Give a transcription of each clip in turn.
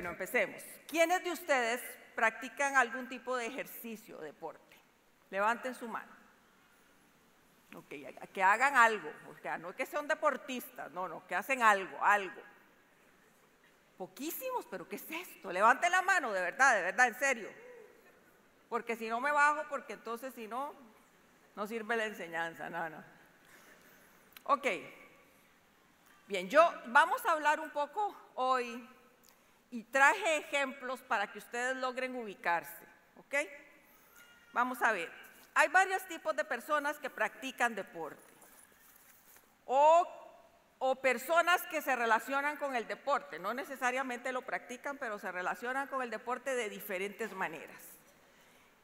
Bueno, empecemos. ¿Quiénes de ustedes practican algún tipo de ejercicio, deporte? Levanten su mano. Ok, que hagan algo, o sea, no que sean deportistas, no, no, que hacen algo, algo. Poquísimos, pero ¿qué es esto? Levanten la mano, de verdad, de verdad, en serio. Porque si no me bajo, porque entonces si no, no sirve la enseñanza, no, no. Ok, bien, yo vamos a hablar un poco hoy y traje ejemplos para que ustedes logren ubicarse, ¿ok? Vamos a ver, hay varios tipos de personas que practican deporte o, o personas que se relacionan con el deporte, no necesariamente lo practican, pero se relacionan con el deporte de diferentes maneras.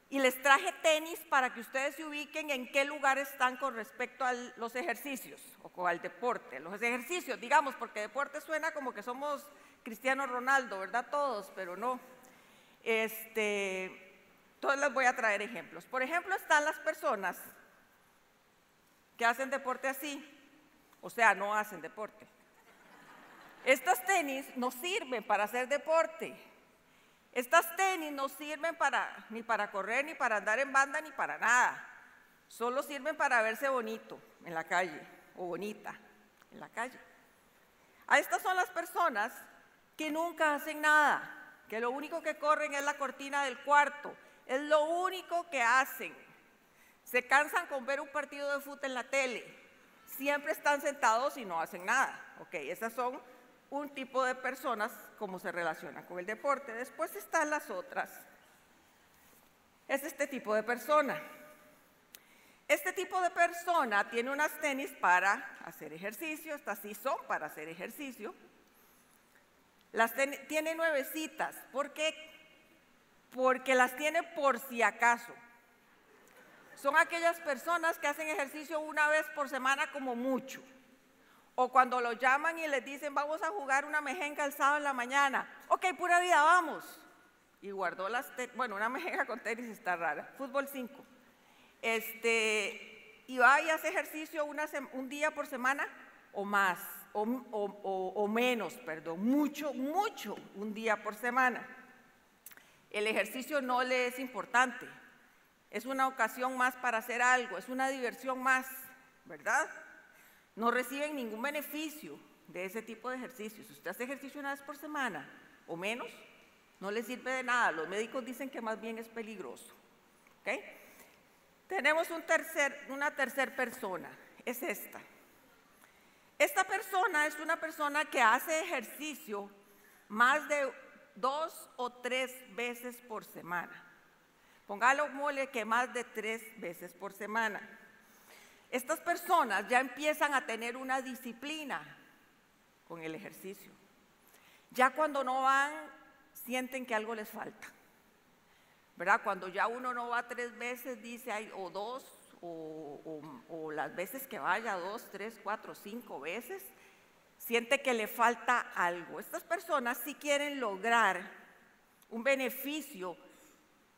Y les traje tenis para que ustedes se ubiquen en qué lugar están con respecto a los ejercicios o al deporte. Los ejercicios, digamos, porque deporte suena como que somos Cristiano Ronaldo, ¿verdad? Todos, pero no. Este, todos les voy a traer ejemplos. Por ejemplo, están las personas que hacen deporte así, o sea, no hacen deporte. Estas tenis no sirven para hacer deporte. Estas tenis no sirven para, ni para correr, ni para andar en banda, ni para nada. Solo sirven para verse bonito en la calle o bonita en la calle. A estas son las personas que nunca hacen nada, que lo único que corren es la cortina del cuarto, es lo único que hacen. Se cansan con ver un partido de fútbol en la tele, siempre están sentados y no hacen nada. Ok, esas son un tipo de personas como se relacionan con el deporte. Después están las otras. Es este tipo de persona. Este tipo de persona tiene unas tenis para hacer ejercicio, estas sí son para hacer ejercicio. Las tiene nuevecitas. ¿Por qué? Porque las tiene por si acaso. Son aquellas personas que hacen ejercicio una vez por semana como mucho. O cuando lo llaman y les dicen, vamos a jugar una mejenga el sábado en la mañana. Ok, pura vida, vamos. Y guardó las, bueno, una mejenga con tenis está rara. Fútbol 5. Este, y va y hace ejercicio un día por semana o más o, menos, perdón, mucho, mucho, un día por semana. El ejercicio no le es importante, es una ocasión más para hacer algo, es una diversión más, ¿verdad? No reciben ningún beneficio de ese tipo de ejercicio. Si usted hace ejercicio una vez por semana o menos, no le sirve de nada. Los médicos dicen que más bien es peligroso. ¿okay? Tenemos un tercer, una tercera persona, es esta. Esta persona es una persona que hace ejercicio más de dos o tres veces por semana. Póngalo mole que más de tres veces por semana. Estas personas ya empiezan a tener una disciplina con el ejercicio. Ya cuando no van, sienten que algo les falta. ¿Verdad? Cuando ya uno no va tres veces, dice, o dos, o, las veces que vaya, dos, tres, cuatro, cinco veces, siente que le falta algo. Estas personas sí quieren lograr un beneficio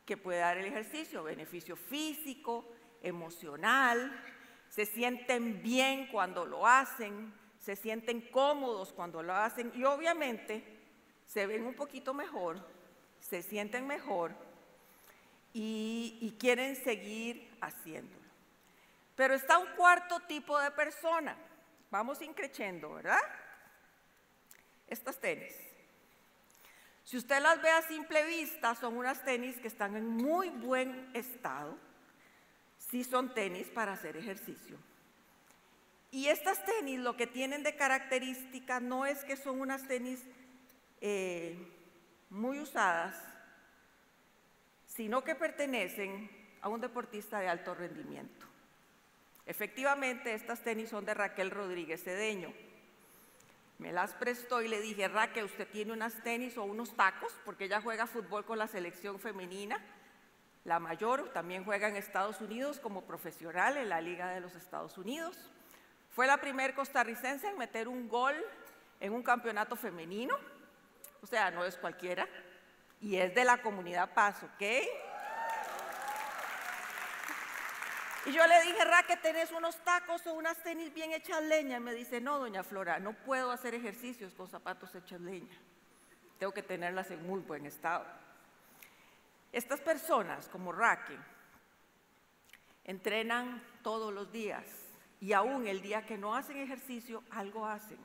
que puede dar el ejercicio, beneficio físico, emocional, se sienten bien cuando lo hacen, se sienten cómodos cuando lo hacen y obviamente se ven un poquito mejor, se sienten mejor y, quieren seguir haciéndolo. Pero está un cuarto tipo de persona. Vamos increciendo, ¿verdad? Estas tenis. Si usted las ve a simple vista, son unas tenis que están en muy buen estado. Sí son tenis para hacer ejercicio. Y estas tenis lo que tienen de característica no es que son unas tenis eh, muy usadas, sino que pertenecen a un deportista de alto rendimiento. Efectivamente, estas tenis son de Raquel Rodríguez Cedeño. Me las prestó y le dije, Raquel, usted tiene unas tenis o unos tacos, porque ella juega fútbol con la selección femenina. La mayor también juega en Estados Unidos como profesional en la Liga de los Estados Unidos. Fue la primer costarricense en meter un gol en un campeonato femenino. O sea, no es cualquiera. Y es de la comunidad Paz, ¿ok? Y yo le dije, Ra, que tenés unos tacos o unas tenis bien hechas leña. Y me dice, no, doña Flora, no puedo hacer ejercicios con zapatos hechos leña. tengo que tenerlas en muy buen estado. Estas personas, como Raque, entrenan todos los días y aún el día que no hacen ejercicio, algo hacen.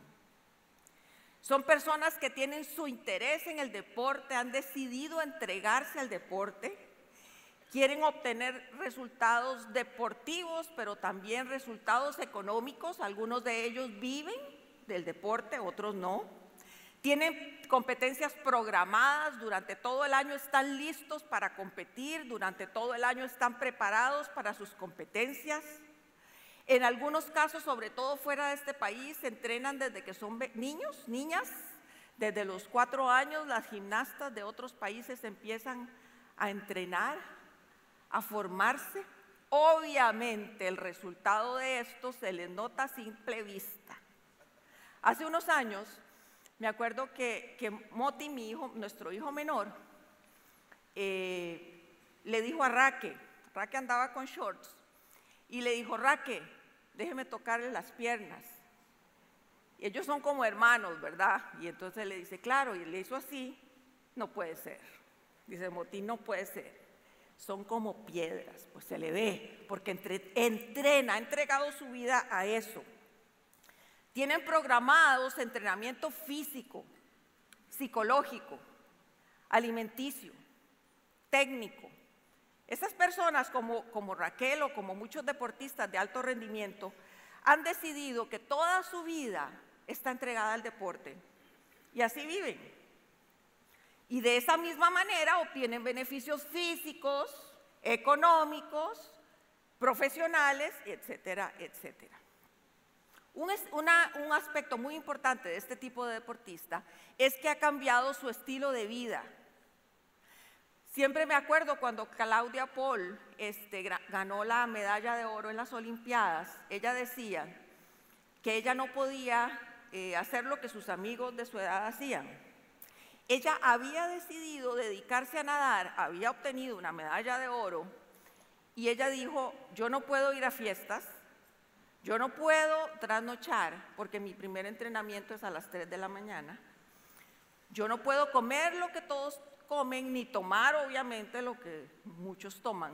Son personas que tienen su interés en el deporte, han decidido entregarse al deporte, quieren obtener resultados deportivos, pero también resultados económicos. Algunos de ellos viven del deporte, otros no. Tienen competencias programadas durante todo el año, están listos para competir, durante todo el año están preparados para sus competencias. En algunos casos, sobre todo fuera de este país, se entrenan desde que son niños, niñas. Desde los cuatro años las gimnastas de otros países empiezan a entrenar, a formarse. Obviamente el resultado de esto se les nota a simple vista. Hace unos años me acuerdo que, Moti, mi hijo, nuestro hijo menor, eh, le dijo a Raque, Raque andaba con shorts, y le dijo, Raque, déjeme tocarle las piernas. Y ellos son como hermanos, ¿verdad? Y entonces le dice, claro, y le hizo así, no puede ser. Dice Moti, no puede ser. Son como piedras, pues se le ve, porque entrena, ha entregado su vida a eso. Tienen programados entrenamiento físico, psicológico, alimenticio, técnico. Esas personas como, como Raquel o como muchos deportistas de alto rendimiento han decidido que toda su vida está entregada al deporte y así viven. Y de esa misma manera obtienen beneficios físicos, económicos, profesionales, etcétera, etcétera. Un, aspecto muy importante de este tipo de deportista es que ha cambiado su estilo de vida. Siempre me acuerdo cuando Claudia Paul este, ganó la medalla de oro en las Olimpiadas, ella decía que ella no podía eh, hacer lo que sus amigos de su edad hacían. Ella había decidido dedicarse a nadar, había obtenido una medalla de oro y ella dijo, yo no puedo ir a fiestas, yo no puedo trasnochar porque mi primer entrenamiento es a las 3 de la mañana. Yo no puedo comer lo que todos comen ni tomar obviamente lo que muchos toman,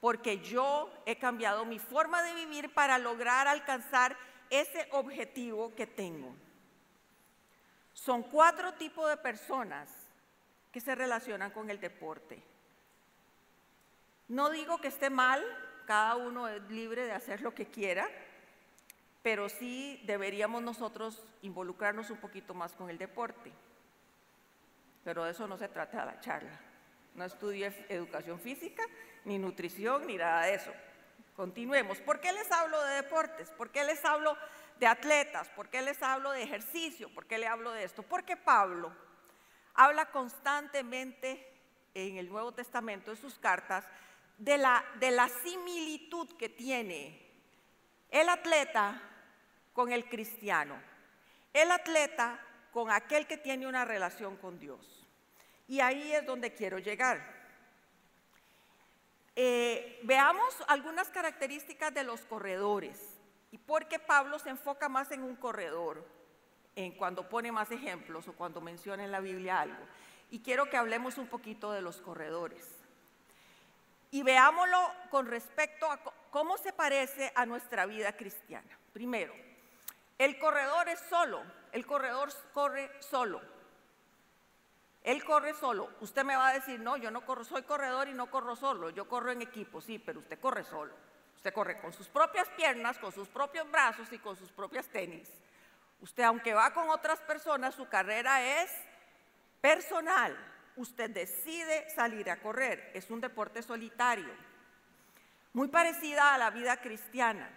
porque yo he cambiado mi forma de vivir para lograr alcanzar ese objetivo que tengo. Son cuatro tipos de personas que se relacionan con el deporte. No digo que esté mal, cada uno es libre de hacer lo que quiera, pero sí deberíamos nosotros involucrarnos un poquito más con el deporte. Pero de eso no se trata la charla. No estudié educación física, ni nutrición, ni nada de eso. Continuemos. ¿Por qué les hablo de deportes? ¿Por qué les hablo de atletas? ¿Por qué les hablo de ejercicio? ¿Por qué le hablo de esto? Porque Pablo habla constantemente en el Nuevo Testamento, en sus cartas, de la, de la similitud que tiene el atleta con el cristiano, el atleta con aquel que tiene una relación con Dios. Y ahí es donde quiero llegar. Eh, veamos algunas características de los corredores y por qué Pablo se enfoca más en un corredor en cuando pone más ejemplos o cuando menciona en la Biblia algo. Y quiero que hablemos un poquito de los corredores y veámoslo con respecto a cómo se parece a nuestra vida cristiana. Primero, el corredor es solo, el corredor corre solo. Él corre solo. Usted me va a decir, no, yo no corro, soy corredor y no corro solo, yo corro en equipo, sí, pero usted corre solo. Usted corre con sus propias piernas, con sus propios brazos y con sus propias tenis. Usted, aunque va con otras personas, su carrera es personal usted decide salir a correr. Es un deporte solitario, muy parecida a la vida cristiana.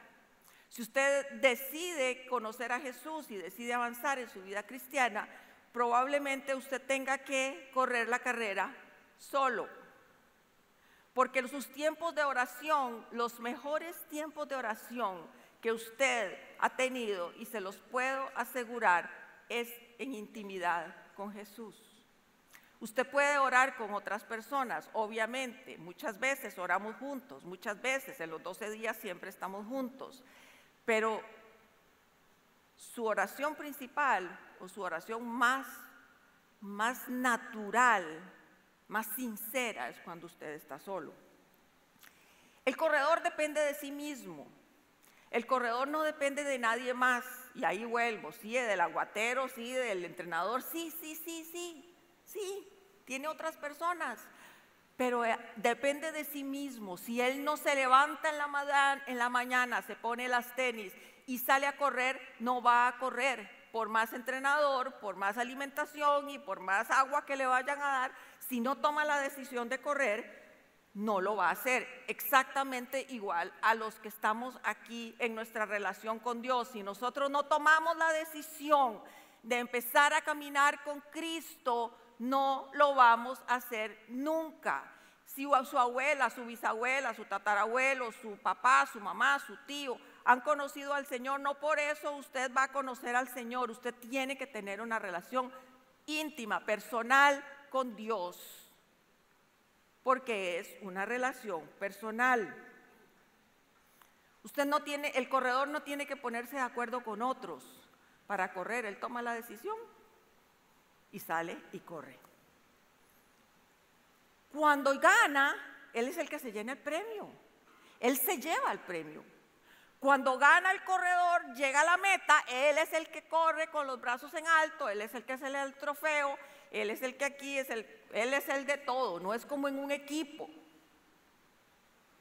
Si usted decide conocer a Jesús y decide avanzar en su vida cristiana, probablemente usted tenga que correr la carrera solo. Porque sus tiempos de oración, los mejores tiempos de oración que usted ha tenido, y se los puedo asegurar, es en intimidad con Jesús. Usted puede orar con otras personas, obviamente, muchas veces oramos juntos, muchas veces en los 12 días siempre estamos juntos, pero su oración principal o su oración más más natural, más sincera es cuando usted está solo. El corredor depende de sí mismo. El corredor no depende de nadie más. Y ahí vuelvo, sí, del aguatero, sí, del entrenador, sí, sí, sí, sí, sí, tiene otras personas. Pero eh, depende de sí mismo. Si él no se levanta en la, en la mañana, se pone las tenis y sale a correr, no va a correr. Por más entrenador, por más alimentación y por más agua que le vayan a dar, si no toma la decisión de correr, no lo va a hacer. Exactamente igual a los que estamos aquí en nuestra relación con Dios. Si nosotros no tomamos la decisión de empezar a caminar con Cristo, no lo vamos a hacer nunca. Si su abuela, su bisabuela, su tatarabuelo, su papá, su mamá, su tío han conocido al Señor, no por eso usted va a conocer al Señor. Usted tiene que tener una relación íntima, personal con Dios porque es una relación personal. Usted no tiene, el corredor no tiene que ponerse de acuerdo con otros para correr, él toma la decisión y sale y corre. Cuando gana, él es el que se llena el premio. Él se lleva el premio. Cuando gana el corredor, llega a la meta, él es el que corre con los brazos en alto, él es el que se le da el trofeo, él es el que aquí es el, Él es el de todo, no es como en un equipo.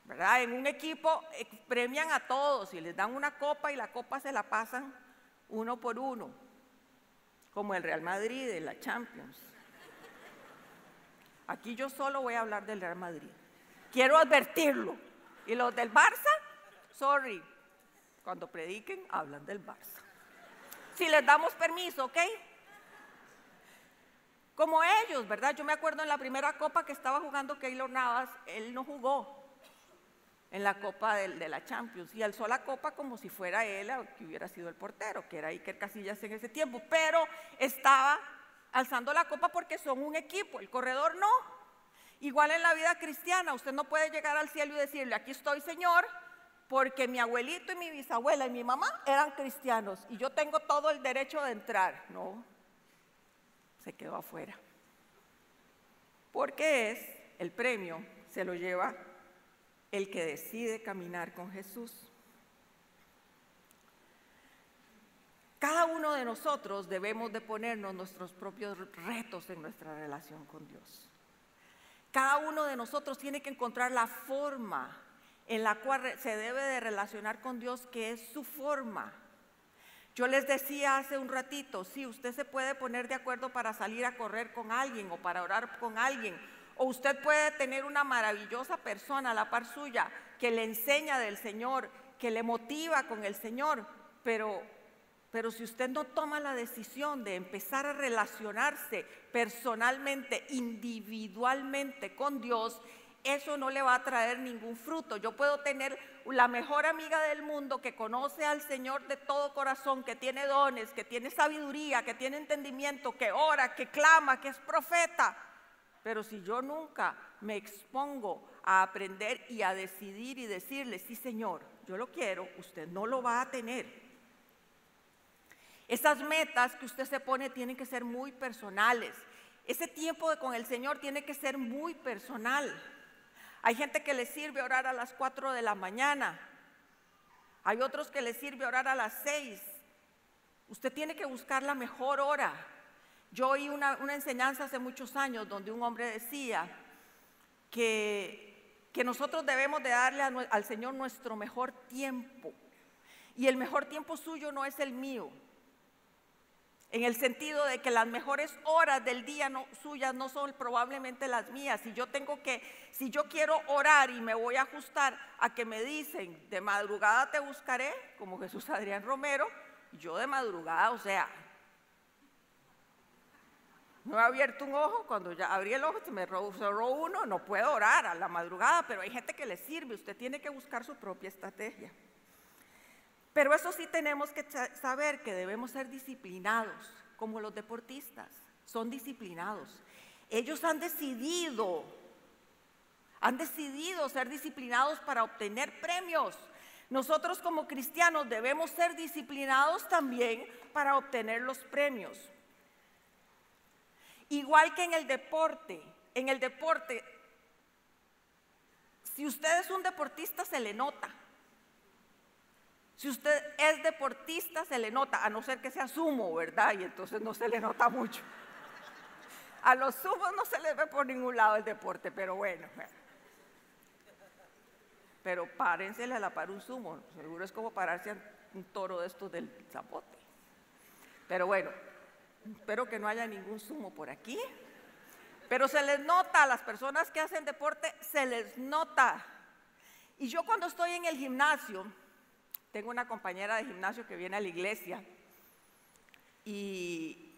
¿Verdad? En un equipo eh, premian a todos y les dan una copa y la copa se la pasan uno por uno, como el Real Madrid en la Champions. Aquí yo solo voy a hablar del Real Madrid. Quiero advertirlo. Y los del Barça, sorry, cuando prediquen hablan del Barça. Si les damos permiso, ¿ok? Como ellos, ¿verdad? Yo me acuerdo en la primera copa que estaba jugando Keylor Navas, él no jugó en la copa de, la Champions y alzó la copa como si fuera él que hubiera sido el portero, que era Iker Casillas en ese tiempo, pero estaba alzando la copa porque son un equipo, el corredor no. Igual en la vida cristiana, usted no puede llegar al cielo y decirle, aquí estoy Señor, porque mi abuelito y mi bisabuela y mi mamá eran cristianos y yo tengo todo el derecho de entrar. No, se quedó afuera. Porque es el premio, se lo lleva el que decide caminar con Jesús. Cada uno de nosotros debemos de ponernos nuestros propios retos en nuestra relación con Dios. Cada uno de nosotros tiene que encontrar la forma en la cual se debe de relacionar con Dios, que es su forma. Yo les decía hace un ratito, sí, usted se puede poner de acuerdo para salir a correr con alguien o para orar con alguien, o usted puede tener una maravillosa persona a la par suya que le enseña del Señor, que le motiva con el Señor, pero, pero si usted no toma la decisión de empezar a relacionarse personalmente, individualmente con Dios, eso no le va a traer ningún fruto. Yo puedo tener la mejor amiga del mundo que conoce al Señor de todo corazón, que tiene dones, que tiene sabiduría, que tiene entendimiento, que ora, que clama, que es profeta. Pero si yo nunca me expongo a aprender y a decidir y decirle, sí Señor, yo lo quiero, usted no lo va a tener. Esas metas que usted se pone tienen que ser muy personales. Ese tiempo con el Señor tiene que ser muy personal. Hay gente que le sirve orar a las 4 de la mañana. Hay otros que le sirve orar a las 6. Usted tiene que buscar la mejor hora. Yo oí una, enseñanza hace muchos años donde un hombre decía que, que nosotros debemos de darle al Señor nuestro mejor tiempo. Y el mejor tiempo suyo no es el mío en el sentido de que las mejores horas del día no, suyas no son probablemente las mías. Si yo tengo que, si yo quiero orar y me voy a ajustar a que me dicen, de madrugada te buscaré, como Jesús Adrián Romero, yo de madrugada, o sea, no he abierto un ojo, cuando ya abrí el ojo se me cerró uno, no puedo orar a la madrugada, pero hay gente que le sirve, usted tiene que buscar su propia estrategia. Pero eso sí tenemos que saber que debemos ser disciplinados, como los deportistas, son disciplinados. Ellos han decidido, han decidido ser disciplinados para obtener premios. Nosotros como cristianos debemos ser disciplinados también para obtener los premios. Igual que en el deporte. En el deporte, si usted es un deportista, se le nota. Si usted es deportista, se le nota, a no ser que sea sumo, ¿verdad? Y entonces no se le nota mucho. A los sumos no se les ve por ningún lado el deporte, pero bueno. Pero párensele a la par un sumo. Seguro es como pararse a un toro de estos del zapote. Pero bueno, espero que no haya ningún sumo por aquí. Pero se les nota a las personas que hacen deporte, se les nota. Y yo cuando estoy en el gimnasio, tengo una compañera de gimnasio que viene a la iglesia y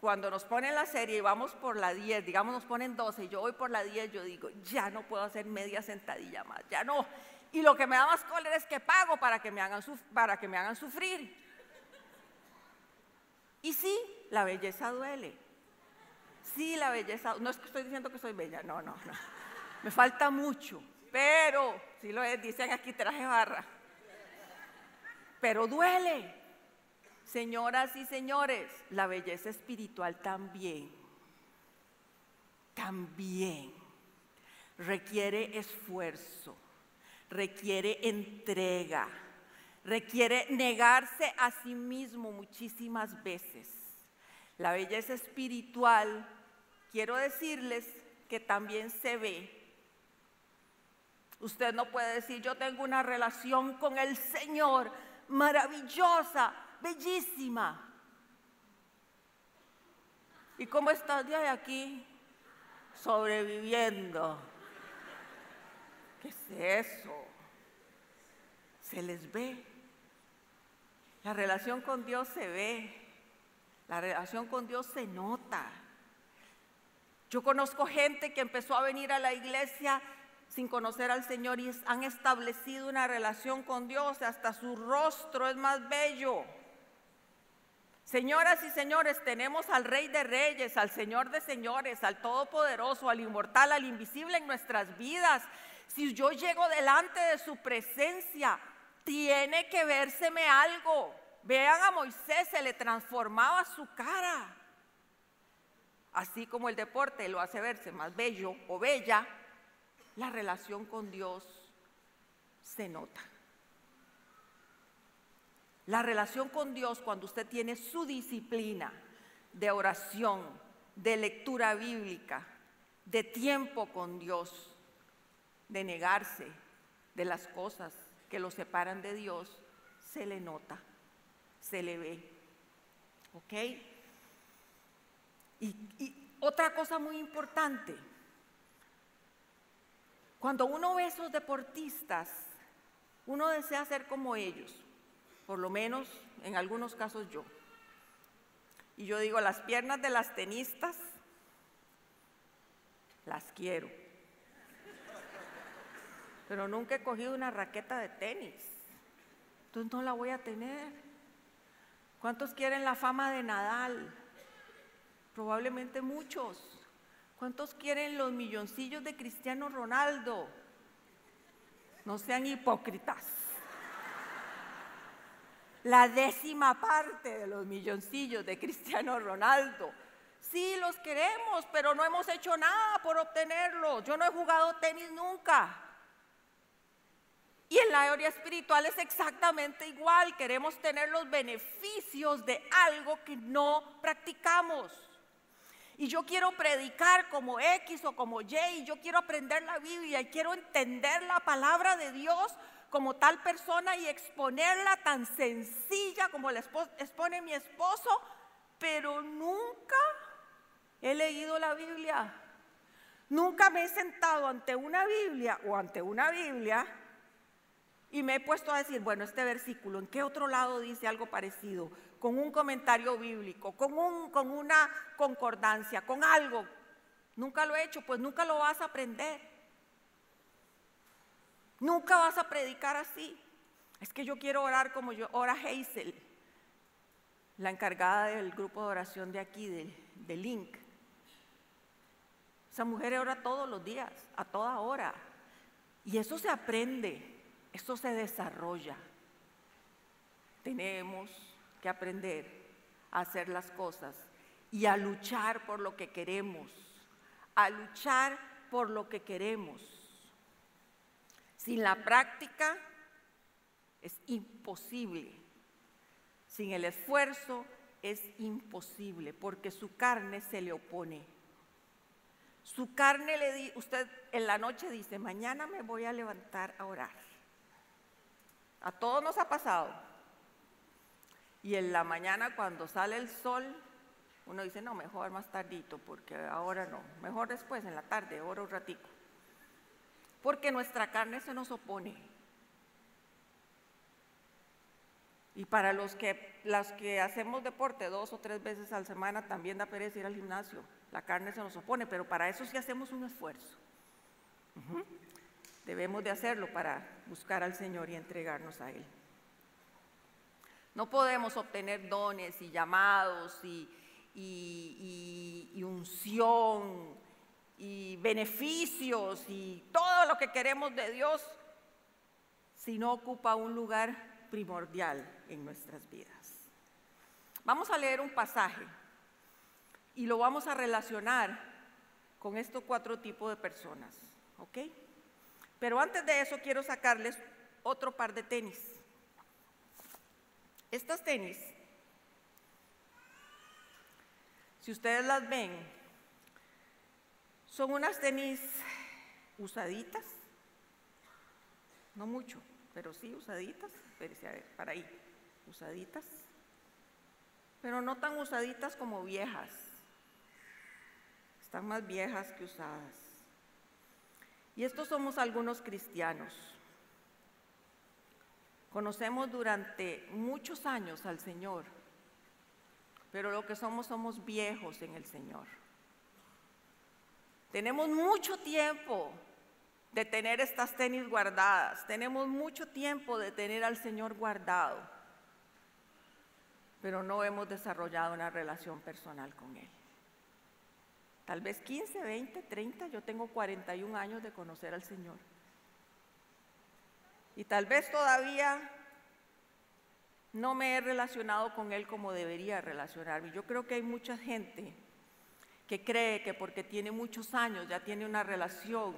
cuando nos ponen la serie y vamos por la 10, digamos nos ponen 12 y yo voy por la 10, yo digo, ya no puedo hacer media sentadilla más, ya no. Y lo que me da más cólera es que pago para que me hagan, para que me hagan sufrir. Y sí, la belleza duele. Sí, la belleza, no es que estoy diciendo que soy bella, no, no, no. Me falta mucho, pero, si lo dicen aquí, traje barra. Pero duele. Señoras y señores, la belleza espiritual también, también requiere esfuerzo, requiere entrega, requiere negarse a sí mismo muchísimas veces. La belleza espiritual, quiero decirles que también se ve. Usted no puede decir, yo tengo una relación con el Señor maravillosa, bellísima. ¿Y cómo estás de aquí? Sobreviviendo. ¿Qué es eso? Se les ve. La relación con Dios se ve. La relación con Dios se nota. Yo conozco gente que empezó a venir a la iglesia sin conocer al Señor y han establecido una relación con Dios, hasta su rostro es más bello. Señoras y señores, tenemos al Rey de Reyes, al Señor de Señores, al Todopoderoso, al Inmortal, al Invisible en nuestras vidas. Si yo llego delante de su presencia, tiene que vérseme algo. Vean a Moisés, se le transformaba su cara. Así como el deporte lo hace verse más bello o bella, la relación con Dios se nota. La relación con Dios cuando usted tiene su disciplina de oración, de lectura bíblica, de tiempo con Dios, de negarse de las cosas que lo separan de Dios, se le nota, se le ve. ¿Ok? Y, y otra cosa muy importante, cuando uno ve a esos deportistas, uno desea ser como ellos por lo menos en algunos casos yo. Y yo digo, las piernas de las tenistas las quiero. Pero nunca he cogido una raqueta de tenis. Entonces no la voy a tener. ¿Cuántos quieren la fama de Nadal? Probablemente muchos. ¿Cuántos quieren los milloncillos de Cristiano Ronaldo? No sean hipócritas la décima parte de los milloncillos de Cristiano Ronaldo. Sí, los queremos, pero no hemos hecho nada por obtenerlos. Yo no he jugado tenis nunca. Y en la área espiritual es exactamente igual. Queremos tener los beneficios de algo que no practicamos. Y yo quiero predicar como X o como Y, y yo quiero aprender la Biblia y quiero entender la palabra de Dios como tal persona y exponerla tan sencilla como la expone mi esposo, pero nunca he leído la Biblia. Nunca me he sentado ante una Biblia o ante una Biblia y me he puesto a decir, bueno, este versículo, ¿en qué otro lado dice algo parecido? Con un comentario bíblico, con, un, con una concordancia, con algo. Nunca lo he hecho, pues nunca lo vas a aprender. Nunca vas a predicar así. Es que yo quiero orar como yo ora Hazel, la encargada del grupo de oración de aquí, de, Link. Esa mujer ora todos los días, a toda hora. Y eso se aprende, eso se desarrolla. Tenemos que aprender a hacer las cosas y a luchar por lo que queremos, a luchar por lo que queremos. Sin la práctica es imposible. Sin el esfuerzo es imposible porque su carne se le opone. Su carne le di, usted en la noche dice, mañana me voy a levantar a orar. A todos nos ha pasado. Y en la mañana cuando sale el sol, uno dice, no, mejor más tardito, porque ahora no, mejor después, en la tarde, oro un ratito. Porque nuestra carne se nos opone. Y para los que, las que hacemos deporte dos o tres veces a la semana, también da pereza ir al gimnasio. La carne se nos opone, pero para eso sí hacemos un esfuerzo. Debemos de hacerlo para buscar al Señor y entregarnos a Él. No podemos obtener dones y llamados y, unción y beneficios y todo lo que queremos de Dios si no ocupa un lugar primordial en nuestras vidas. Vamos a leer un pasaje y lo vamos a relacionar con estos cuatro tipos de personas, ¿ok? Pero antes de eso quiero sacarles otro par de tenis. Estas tenis, si ustedes las ven, son unas tenis usaditas, no mucho, pero sí usaditas, para ahí, usaditas, pero no tan usaditas como viejas, están más viejas que usadas. Y estos somos algunos cristianos. Conocemos durante muchos años al Señor, pero lo que somos somos viejos en el Señor. Tenemos mucho tiempo de tener estas tenis guardadas. Tenemos mucho tiempo de tener al Señor guardado, pero no hemos desarrollado una relación personal con Él. Tal vez 15, 20, 30, yo tengo 41 años de conocer al Señor. Y tal vez todavía no me he relacionado con Él como debería relacionarme. Yo creo que hay mucha gente que cree que porque tiene muchos años ya tiene una relación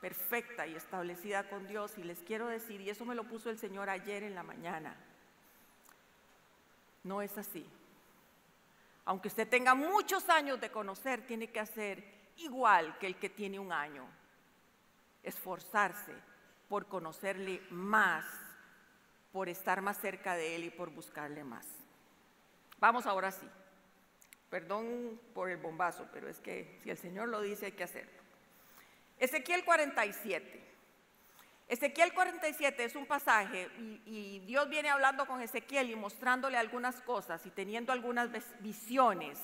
perfecta y establecida con Dios. Y les quiero decir, y eso me lo puso el Señor ayer en la mañana, no es así. Aunque usted tenga muchos años de conocer, tiene que hacer igual que el que tiene un año. Esforzarse por conocerle más, por estar más cerca de Él y por buscarle más. Vamos ahora sí. Perdón por el bombazo, pero es que si el Señor lo dice hay que hacerlo. Ezequiel 47. Ezequiel 47 es un pasaje y, Dios viene hablando con Ezequiel y mostrándole algunas cosas y teniendo algunas visiones.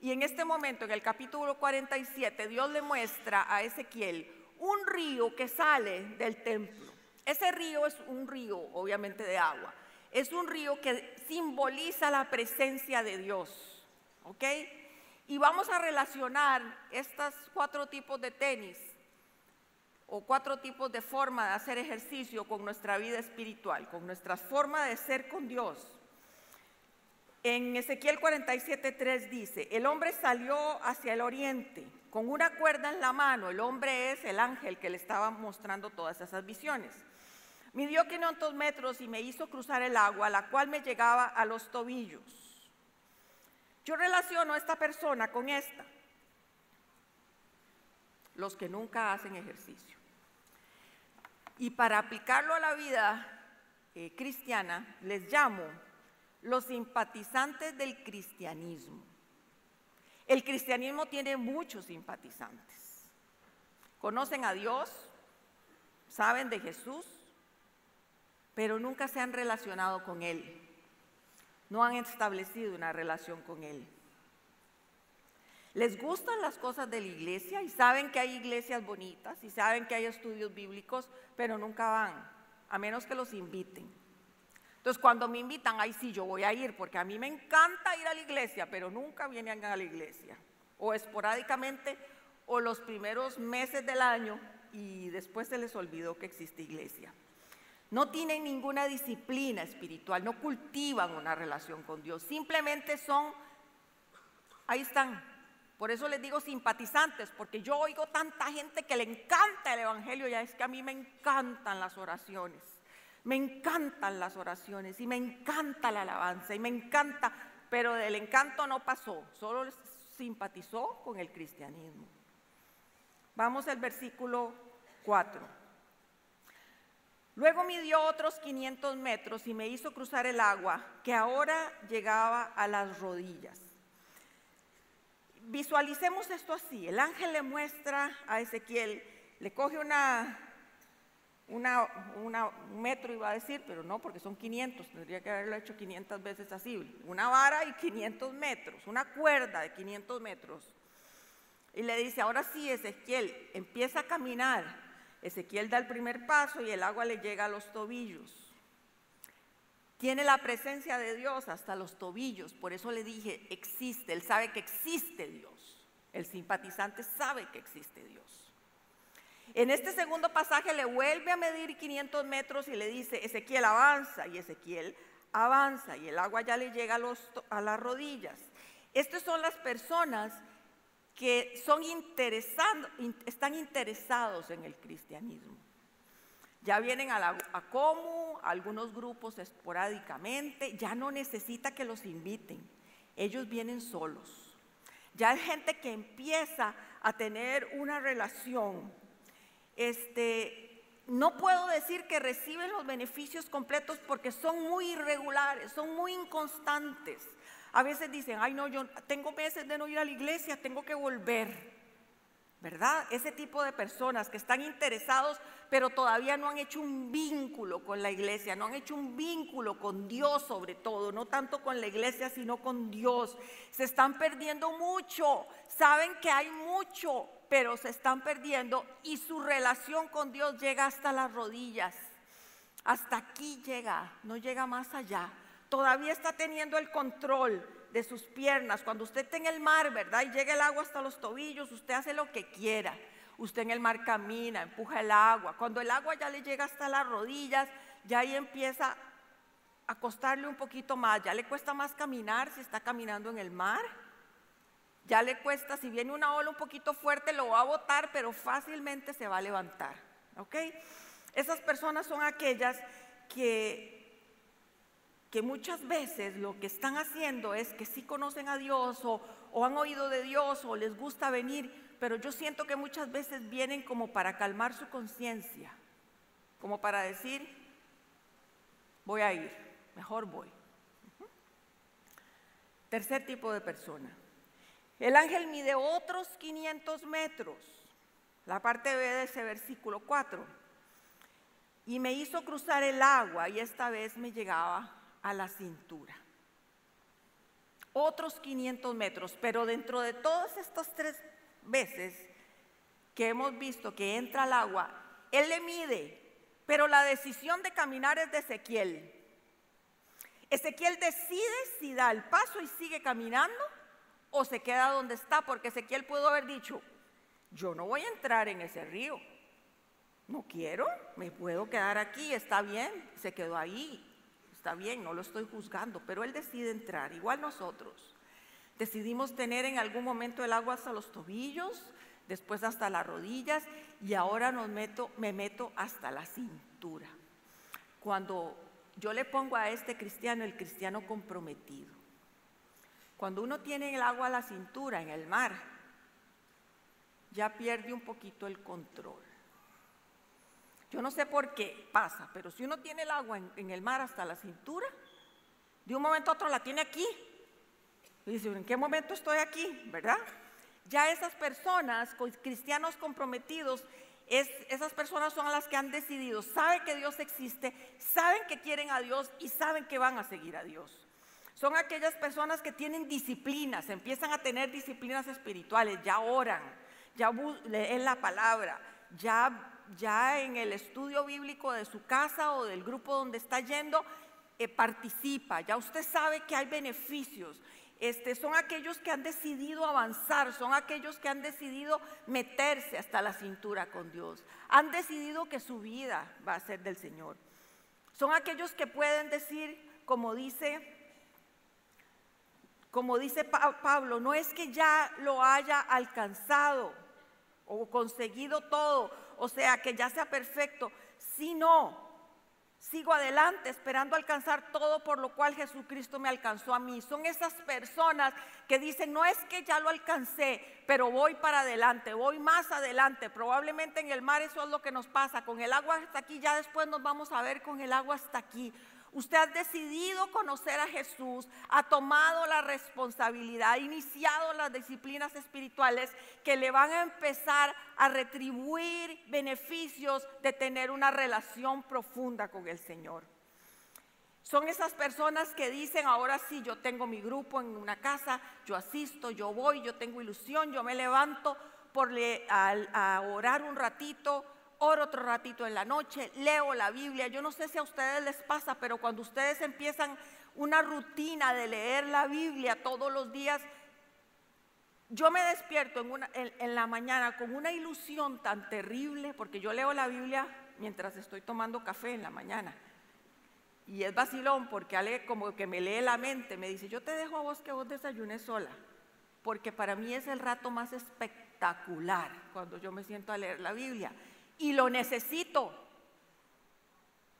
Y en este momento, en el capítulo 47, Dios le muestra a Ezequiel un río que sale del templo. Ese río es un río, obviamente, de agua. Es un río que simboliza la presencia de Dios. ¿Ok? Y vamos a relacionar estos cuatro tipos de tenis o cuatro tipos de forma de hacer ejercicio con nuestra vida espiritual, con nuestra forma de ser con Dios. En Ezequiel 47:3 dice, el hombre salió hacia el oriente con una cuerda en la mano, el hombre es el ángel que le estaba mostrando todas esas visiones. Midió 500 metros y me hizo cruzar el agua, la cual me llegaba a los tobillos. Yo relaciono a esta persona con esta, los que nunca hacen ejercicio. Y para aplicarlo a la vida eh, cristiana, les llamo los simpatizantes del cristianismo. El cristianismo tiene muchos simpatizantes. Conocen a Dios, saben de Jesús, pero nunca se han relacionado con Él. No han establecido una relación con Él. Les gustan las cosas de la iglesia y saben que hay iglesias bonitas y saben que hay estudios bíblicos, pero nunca van, a menos que los inviten. Entonces, cuando me invitan, ahí sí yo voy a ir, porque a mí me encanta ir a la iglesia, pero nunca vienen a la iglesia. O esporádicamente, o los primeros meses del año, y después se les olvidó que existe iglesia. No tienen ninguna disciplina espiritual, no cultivan una relación con Dios, simplemente son ahí están. Por eso les digo simpatizantes, porque yo oigo tanta gente que le encanta el Evangelio, ya es que a mí me encantan las oraciones, me encantan las oraciones y me encanta la alabanza y me encanta, pero del encanto no pasó, solo simpatizó con el cristianismo. Vamos al versículo 4. Luego midió otros 500 metros y me hizo cruzar el agua, que ahora llegaba a las rodillas. Visualicemos esto así. El ángel le muestra a Ezequiel, le coge una, una, un metro iba a decir, pero no, porque son 500, tendría que haberlo hecho 500 veces así. Una vara y 500 metros, una cuerda de 500 metros. Y le dice, ahora sí, Ezequiel, empieza a caminar. Ezequiel da el primer paso y el agua le llega a los tobillos. Tiene la presencia de Dios hasta los tobillos, por eso le dije, existe, él sabe que existe Dios. El simpatizante sabe que existe Dios. En este segundo pasaje le vuelve a medir 500 metros y le dice, Ezequiel avanza, y Ezequiel avanza, y el agua ya le llega a, las rodillas. Estas son las personas que son están interesados en el cristianismo. Ya vienen a, la, algunos grupos esporádicamente, ya no necesita que los inviten, ellos vienen solos. Ya hay gente que empieza a tener una relación. Este, no puedo decir que reciben los beneficios completos porque son muy irregulares, son muy inconstantes. A veces dicen, ay no, yo tengo meses de no ir a la iglesia, tengo que volver. ¿Verdad? Ese tipo de personas que están interesados, pero todavía no han hecho un vínculo con la iglesia, no han hecho un vínculo con Dios sobre todo, no tanto con la iglesia, sino con Dios. Se están perdiendo mucho, saben que hay mucho, pero se están perdiendo y su relación con Dios llega hasta las rodillas. Hasta aquí llega, no llega más allá todavía está teniendo el control de sus piernas. Cuando usted está en el mar, ¿verdad? Y llega el agua hasta los tobillos, usted hace lo que quiera. Usted en el mar camina, empuja el agua. Cuando el agua ya le llega hasta las rodillas, ya ahí empieza a costarle un poquito más. Ya le cuesta más caminar si está caminando en el mar. Ya le cuesta, si viene una ola un poquito fuerte, lo va a botar, pero fácilmente se va a levantar. ¿Ok? Esas personas son aquellas que que muchas veces lo que están haciendo es que sí conocen a Dios o, han oído de Dios o les gusta venir, pero yo siento que muchas veces vienen como para calmar su conciencia, como para decir, voy a ir, mejor voy. Tercer tipo de persona. El ángel mide otros 500 metros, la parte B de ese versículo 4, y me hizo cruzar el agua y esta vez me llegaba a la cintura. Otros 500 metros, pero dentro de todas estas tres veces que hemos visto que entra al agua, Él le mide, pero la decisión de caminar es de Ezequiel. Ezequiel decide si da el paso y sigue caminando o se queda donde está, porque Ezequiel pudo haber dicho, yo no voy a entrar en ese río, no quiero, me puedo quedar aquí, está bien, se quedó ahí está bien, no lo estoy juzgando, pero él decide entrar, igual nosotros. Decidimos tener en algún momento el agua hasta los tobillos, después hasta las rodillas y ahora me meto hasta la cintura. Cuando yo le pongo a este cristiano el cristiano comprometido, cuando uno tiene el agua a la cintura en el mar, ya pierde un poquito el control. Yo no sé por qué pasa, pero si uno tiene el agua en, el mar hasta la cintura, de un momento a otro la tiene aquí. Y dice, ¿en qué momento estoy aquí? ¿Verdad? Ya esas personas, cristianos comprometidos, esas personas son las que han decidido, saben que Dios existe, saben que quieren a Dios y saben que van a seguir a Dios. Son aquellas personas que tienen disciplinas, empiezan a tener disciplinas espirituales, ya oran, ya leen la palabra, ya ya en el estudio bíblico de su casa o del grupo donde está yendo, eh, participa, ya usted sabe que hay beneficios. Este, son aquellos que han decidido avanzar, son aquellos que han decidido meterse hasta la cintura con Dios, han decidido que su vida va a ser del Señor. Son aquellos que pueden decir, como dice, como dice Pablo, no es que ya lo haya alcanzado o conseguido todo, o sea, que ya sea perfecto, sino sigo adelante esperando alcanzar todo por lo cual Jesucristo me alcanzó a mí. Son esas personas que dicen, no es que ya lo alcancé, pero voy para adelante, voy más adelante. Probablemente en el mar eso es lo que nos pasa. Con el agua hasta aquí, ya después nos vamos a ver con el agua hasta aquí. Usted ha decidido conocer a Jesús, ha tomado la responsabilidad, ha iniciado las disciplinas espirituales que le van a empezar a retribuir beneficios de tener una relación profunda con el Señor. Son esas personas que dicen, ahora sí, yo tengo mi grupo en una casa, yo asisto, yo voy, yo tengo ilusión, yo me levanto por a orar un ratito, oro otro ratito en la noche, leo la Biblia. Yo no sé si a ustedes les pasa, pero cuando ustedes empiezan una rutina de leer la Biblia todos los días, yo me despierto en, la mañana con una ilusión tan terrible, porque yo leo la Biblia mientras estoy tomando café en la mañana. Y es vacilón porque Ale como que me lee la mente, me dice, yo te dejo a vos que vos desayunes sola, porque para mí es el rato más espectacular cuando yo me siento a leer la Biblia y lo necesito.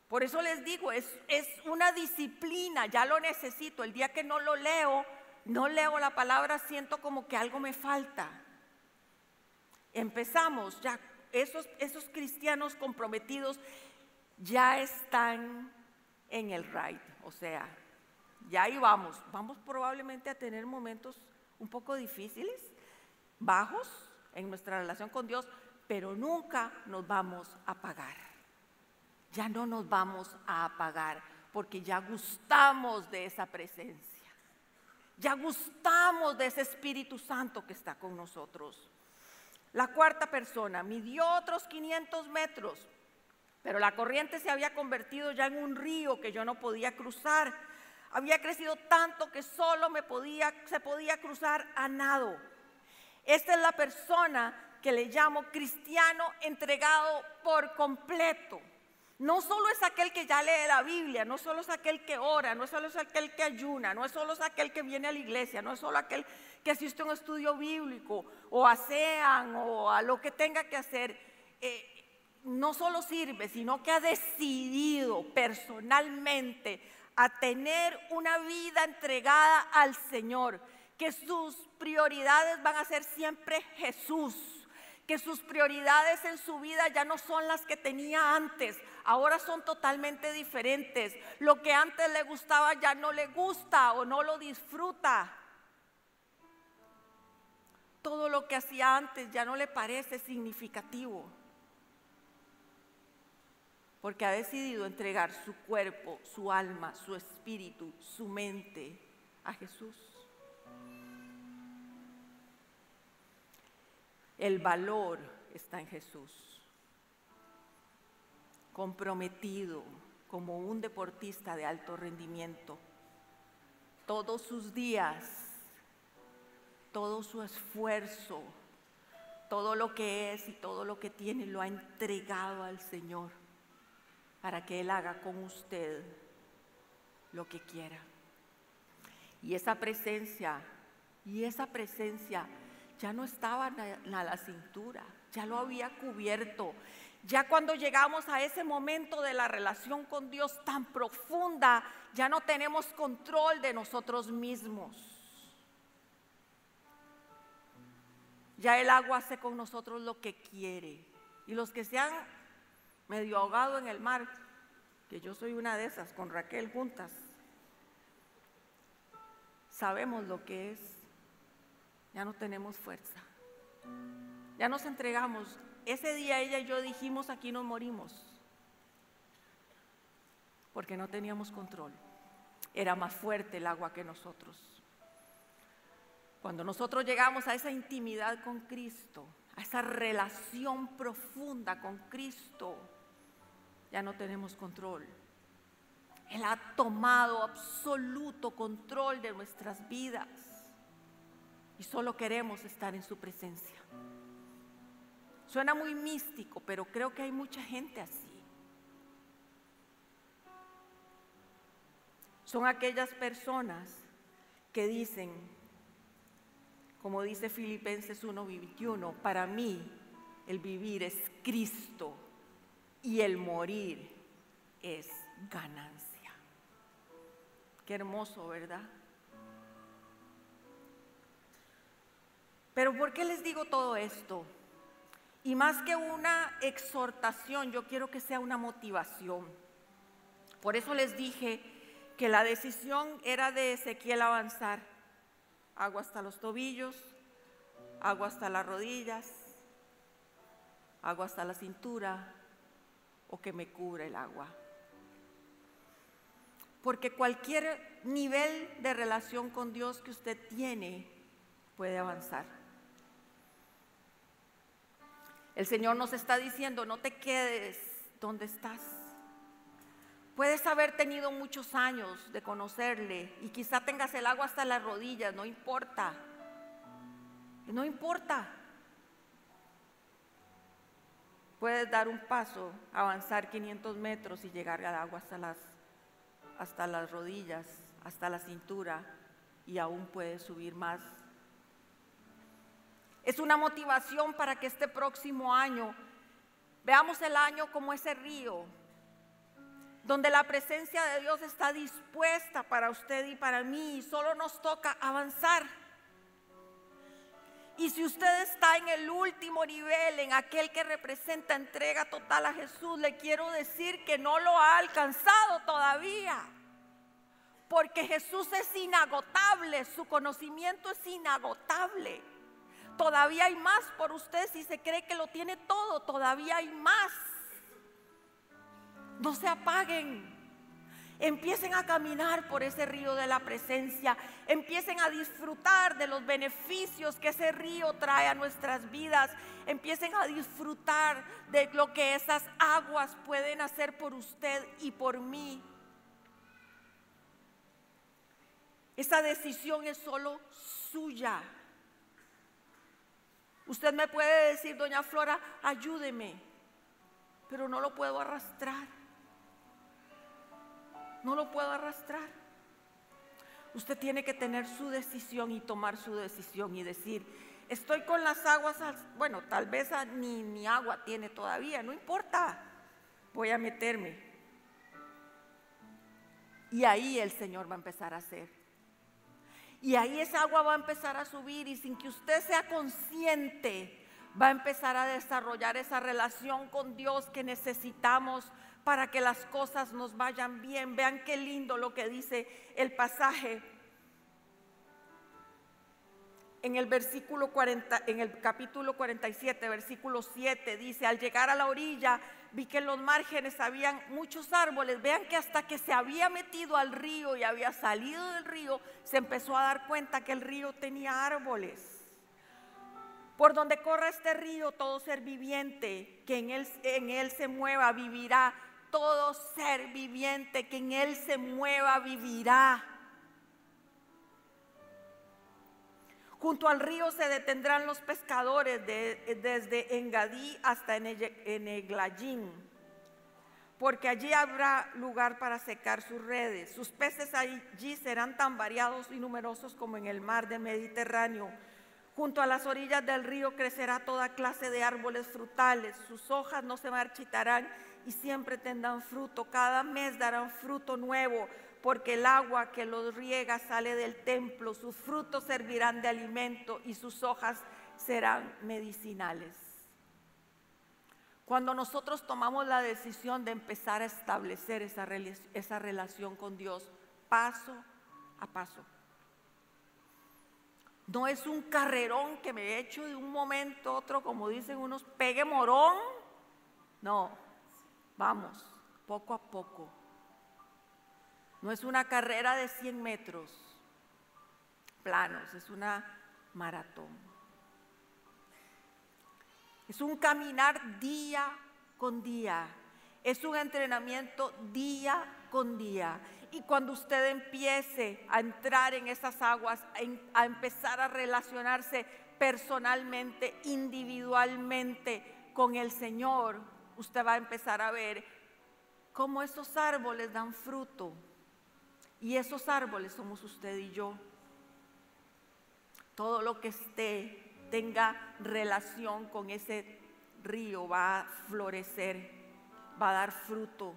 Por eso les digo, es, es una disciplina, ya lo necesito. El día que no lo leo, no leo la palabra, siento como que algo me falta. Empezamos, ya esos, esos cristianos comprometidos ya están en el ride, o sea, ya ahí vamos. Vamos probablemente a tener momentos un poco difíciles, bajos en nuestra relación con Dios, pero nunca nos vamos a apagar. Ya no nos vamos a apagar porque ya gustamos de esa presencia. Ya gustamos de ese Espíritu Santo que está con nosotros. La cuarta persona midió otros 500 metros, pero la corriente se había convertido ya en un río que yo no podía cruzar. Había crecido tanto que solo me podía, se podía cruzar a nado. Esta es la persona que le llamo cristiano entregado por completo. No solo es aquel que ya lee la Biblia, no solo es aquel que ora, no solo es aquel que ayuna, no es solo es aquel que viene a la iglesia, no es solo aquel que asiste a un estudio bíblico o a SEAN o a lo que tenga que hacer. Eh, no solo sirve, sino que ha decidido personalmente a tener una vida entregada al Señor, que sus prioridades van a ser siempre Jesús que sus prioridades en su vida ya no son las que tenía antes, ahora son totalmente diferentes. Lo que antes le gustaba ya no le gusta o no lo disfruta. Todo lo que hacía antes ya no le parece significativo. Porque ha decidido entregar su cuerpo, su alma, su espíritu, su mente a Jesús. El valor está en Jesús. Comprometido como un deportista de alto rendimiento. Todos sus días, todo su esfuerzo, todo lo que es y todo lo que tiene lo ha entregado al Señor para que Él haga con usted lo que quiera. Y esa presencia, y esa presencia ya no estaba a la cintura, ya lo había cubierto. Ya cuando llegamos a ese momento de la relación con Dios tan profunda, ya no tenemos control de nosotros mismos. Ya el agua hace con nosotros lo que quiere. Y los que se han medio ahogado en el mar, que yo soy una de esas, con Raquel juntas, sabemos lo que es ya no tenemos fuerza. Ya nos entregamos. Ese día ella y yo dijimos, aquí nos morimos, porque no teníamos control. Era más fuerte el agua que nosotros. Cuando nosotros llegamos a esa intimidad con Cristo, a esa relación profunda con Cristo, ya no tenemos control. Él ha tomado absoluto control de nuestras vidas y solo queremos estar en su presencia. Suena muy místico, pero creo que hay mucha gente así. Son aquellas personas que dicen, como dice Filipenses 1:21, para mí el vivir es Cristo y el morir es ganancia. Qué hermoso, ¿verdad? Pero ¿por qué les digo todo esto? Y más que una exhortación, yo quiero que sea una motivación. Por eso les dije que la decisión era de Ezequiel avanzar. Agua hasta los tobillos, agua hasta las rodillas, agua hasta la cintura o que me cubra el agua. Porque cualquier nivel de relación con Dios que usted tiene puede avanzar. El Señor nos está diciendo, no te quedes donde estás. Puedes haber tenido muchos años de conocerle y quizá tengas el agua hasta las rodillas, no importa. No importa. Puedes dar un paso, avanzar 500 metros y llegar al agua hasta las, hasta las rodillas, hasta la cintura y aún puedes subir más es una motivación para que este próximo año veamos el año como ese río, donde la presencia de Dios está dispuesta para usted y para mí y solo nos toca avanzar. Y si usted está en el último nivel, en aquel que representa entrega total a Jesús, le quiero decir que no lo ha alcanzado todavía. Porque Jesús es inagotable, su conocimiento es inagotable. Todavía hay más por usted si se cree que lo tiene todo. Todavía hay más. No se apaguen. Empiecen a caminar por ese río de la presencia. Empiecen a disfrutar de los beneficios que ese río trae a nuestras vidas. Empiecen a disfrutar de lo que esas aguas pueden hacer por usted y por mí. Esa decisión es solo suya. Usted me puede decir, doña Flora, ayúdeme, pero no lo puedo arrastrar. No lo puedo arrastrar. Usted tiene que tener su decisión y tomar su decisión y decir, estoy con las aguas, bueno, tal vez ni, ni agua tiene todavía, no importa, voy a meterme. Y ahí el Señor va a empezar a hacer. Y ahí esa agua va a empezar a subir y sin que usted sea consciente, va a empezar a desarrollar esa relación con Dios que necesitamos para que las cosas nos vayan bien. Vean qué lindo lo que dice el pasaje en el versículo 40, en el capítulo 47, versículo 7 dice, al llegar a la orilla vi que en los márgenes habían muchos árboles. Vean que hasta que se había metido al río y había salido del río, se empezó a dar cuenta que el río tenía árboles. Por donde corra este río, todo ser viviente que en él, en él se mueva vivirá. Todo ser viviente que en él se mueva vivirá. Junto al río se detendrán los pescadores desde Engadí hasta Eneglayín, porque allí habrá lugar para secar sus redes. Sus peces allí serán tan variados y numerosos como en el mar del Mediterráneo. Junto a las orillas del río crecerá toda clase de árboles frutales. Sus hojas no se marchitarán y siempre tendrán fruto. Cada mes darán fruto nuevo porque el agua que los riega sale del templo, sus frutos servirán de alimento y sus hojas serán medicinales. Cuando nosotros tomamos la decisión de empezar a establecer esa, esa relación con Dios paso a paso, no es un carrerón que me he hecho de un momento a otro, como dicen unos, pegue morón. No, vamos, poco a poco no es una carrera de 100 metros planos, es una maratón. Es un caminar día con día. Es un entrenamiento día con día. Y cuando usted empiece a entrar en esas aguas, a empezar a relacionarse personalmente, individualmente con el Señor, usted va a empezar a ver cómo esos árboles dan fruto y esos árboles somos usted y yo. todo lo que esté tenga relación con ese río va a florecer, va a dar fruto.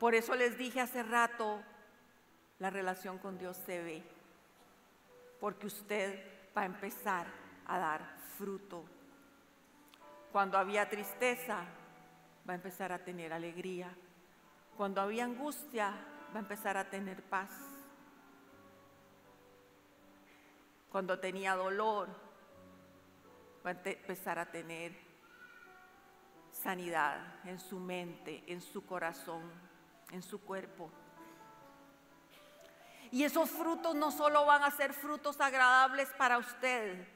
Por eso les dije hace rato, la relación con Dios se ve, porque usted va a empezar a dar fruto. Cuando había tristeza, va a empezar a tener alegría. Cuando había angustia, va a empezar a tener paz. Cuando tenía dolor, va a empezar a tener sanidad en su mente, en su corazón, en su cuerpo. Y esos frutos no solo van a ser frutos agradables para usted,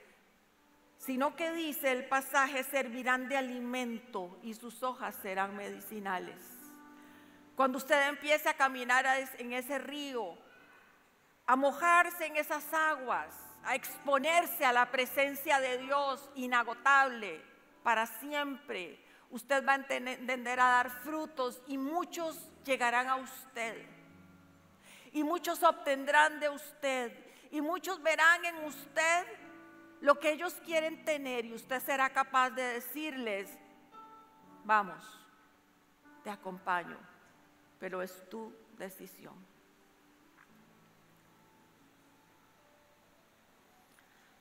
sino que dice el pasaje, servirán de alimento y sus hojas serán medicinales. Cuando usted empiece a caminar en ese río, a mojarse en esas aguas, a exponerse a la presencia de Dios inagotable para siempre, usted va a entender a dar frutos y muchos llegarán a usted. Y muchos obtendrán de usted. Y muchos verán en usted lo que ellos quieren tener y usted será capaz de decirles, vamos, te acompaño, pero es tu decisión.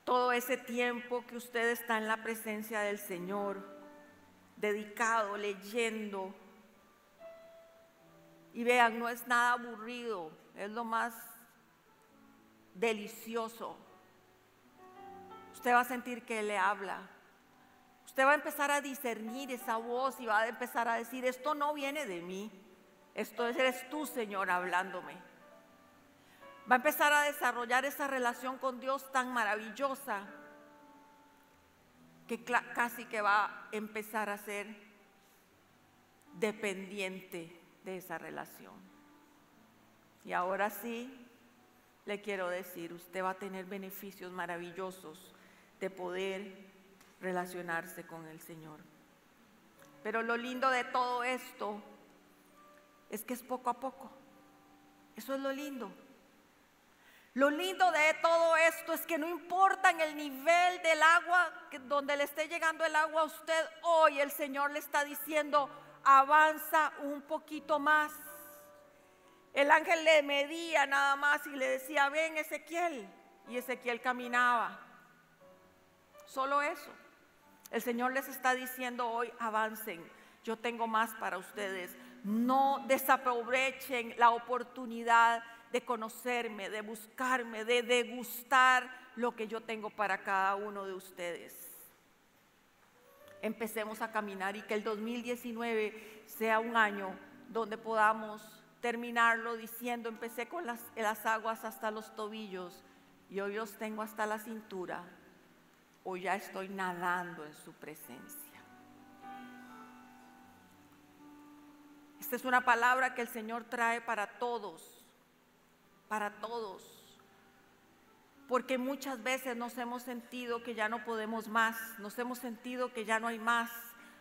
Todo ese tiempo que usted está en la presencia del Señor, dedicado, leyendo, y vean, no es nada aburrido, es lo más delicioso usted va a sentir que Él le habla. Usted va a empezar a discernir esa voz y va a empezar a decir, esto no viene de mí, esto eres tú, Señor, hablándome. Va a empezar a desarrollar esa relación con Dios tan maravillosa que casi que va a empezar a ser dependiente de esa relación. Y ahora sí, le quiero decir, usted va a tener beneficios maravillosos de poder relacionarse con el Señor. Pero lo lindo de todo esto es que es poco a poco. Eso es lo lindo. Lo lindo de todo esto es que no importa en el nivel del agua, donde le esté llegando el agua a usted, hoy el Señor le está diciendo, avanza un poquito más. El ángel le medía nada más y le decía, ven Ezequiel. Y Ezequiel caminaba. Solo eso. El Señor les está diciendo hoy, avancen. Yo tengo más para ustedes. No desaprovechen la oportunidad de conocerme, de buscarme, de degustar lo que yo tengo para cada uno de ustedes. Empecemos a caminar y que el 2019 sea un año donde podamos terminarlo diciendo, empecé con las, las aguas hasta los tobillos y hoy los tengo hasta la cintura o ya estoy nadando en su presencia. Esta es una palabra que el Señor trae para todos, para todos. Porque muchas veces nos hemos sentido que ya no podemos más, nos hemos sentido que ya no hay más,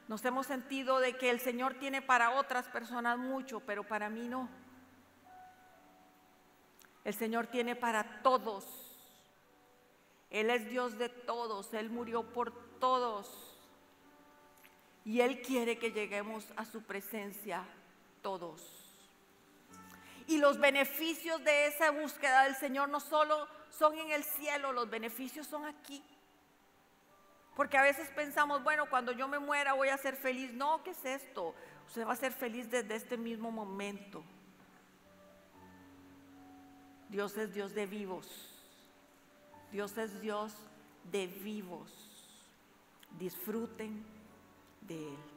nos hemos sentido de que el Señor tiene para otras personas mucho, pero para mí no. El Señor tiene para todos él es Dios de todos, Él murió por todos. Y Él quiere que lleguemos a su presencia todos. Y los beneficios de esa búsqueda del Señor no solo son en el cielo, los beneficios son aquí. Porque a veces pensamos, bueno, cuando yo me muera voy a ser feliz. No, ¿qué es esto? Usted va a ser feliz desde este mismo momento. Dios es Dios de vivos. Dios es Dios de vivos. Disfruten de Él.